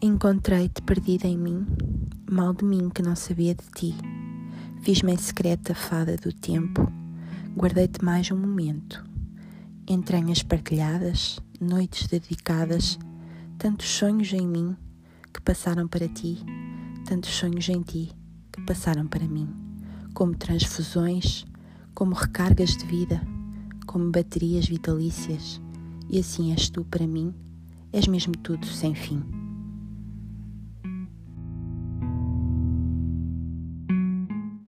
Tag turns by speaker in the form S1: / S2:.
S1: Encontrei-te perdida em mim, mal de mim que não sabia de ti. Fiz-me em secreta fada do tempo, guardei-te mais um momento. Entranhas partilhadas, noites dedicadas, tantos sonhos em mim que passaram para ti, tantos sonhos em ti que passaram para mim, como transfusões, como recargas de vida, como baterias vitalícias, e assim és tu para mim, és mesmo tudo sem fim.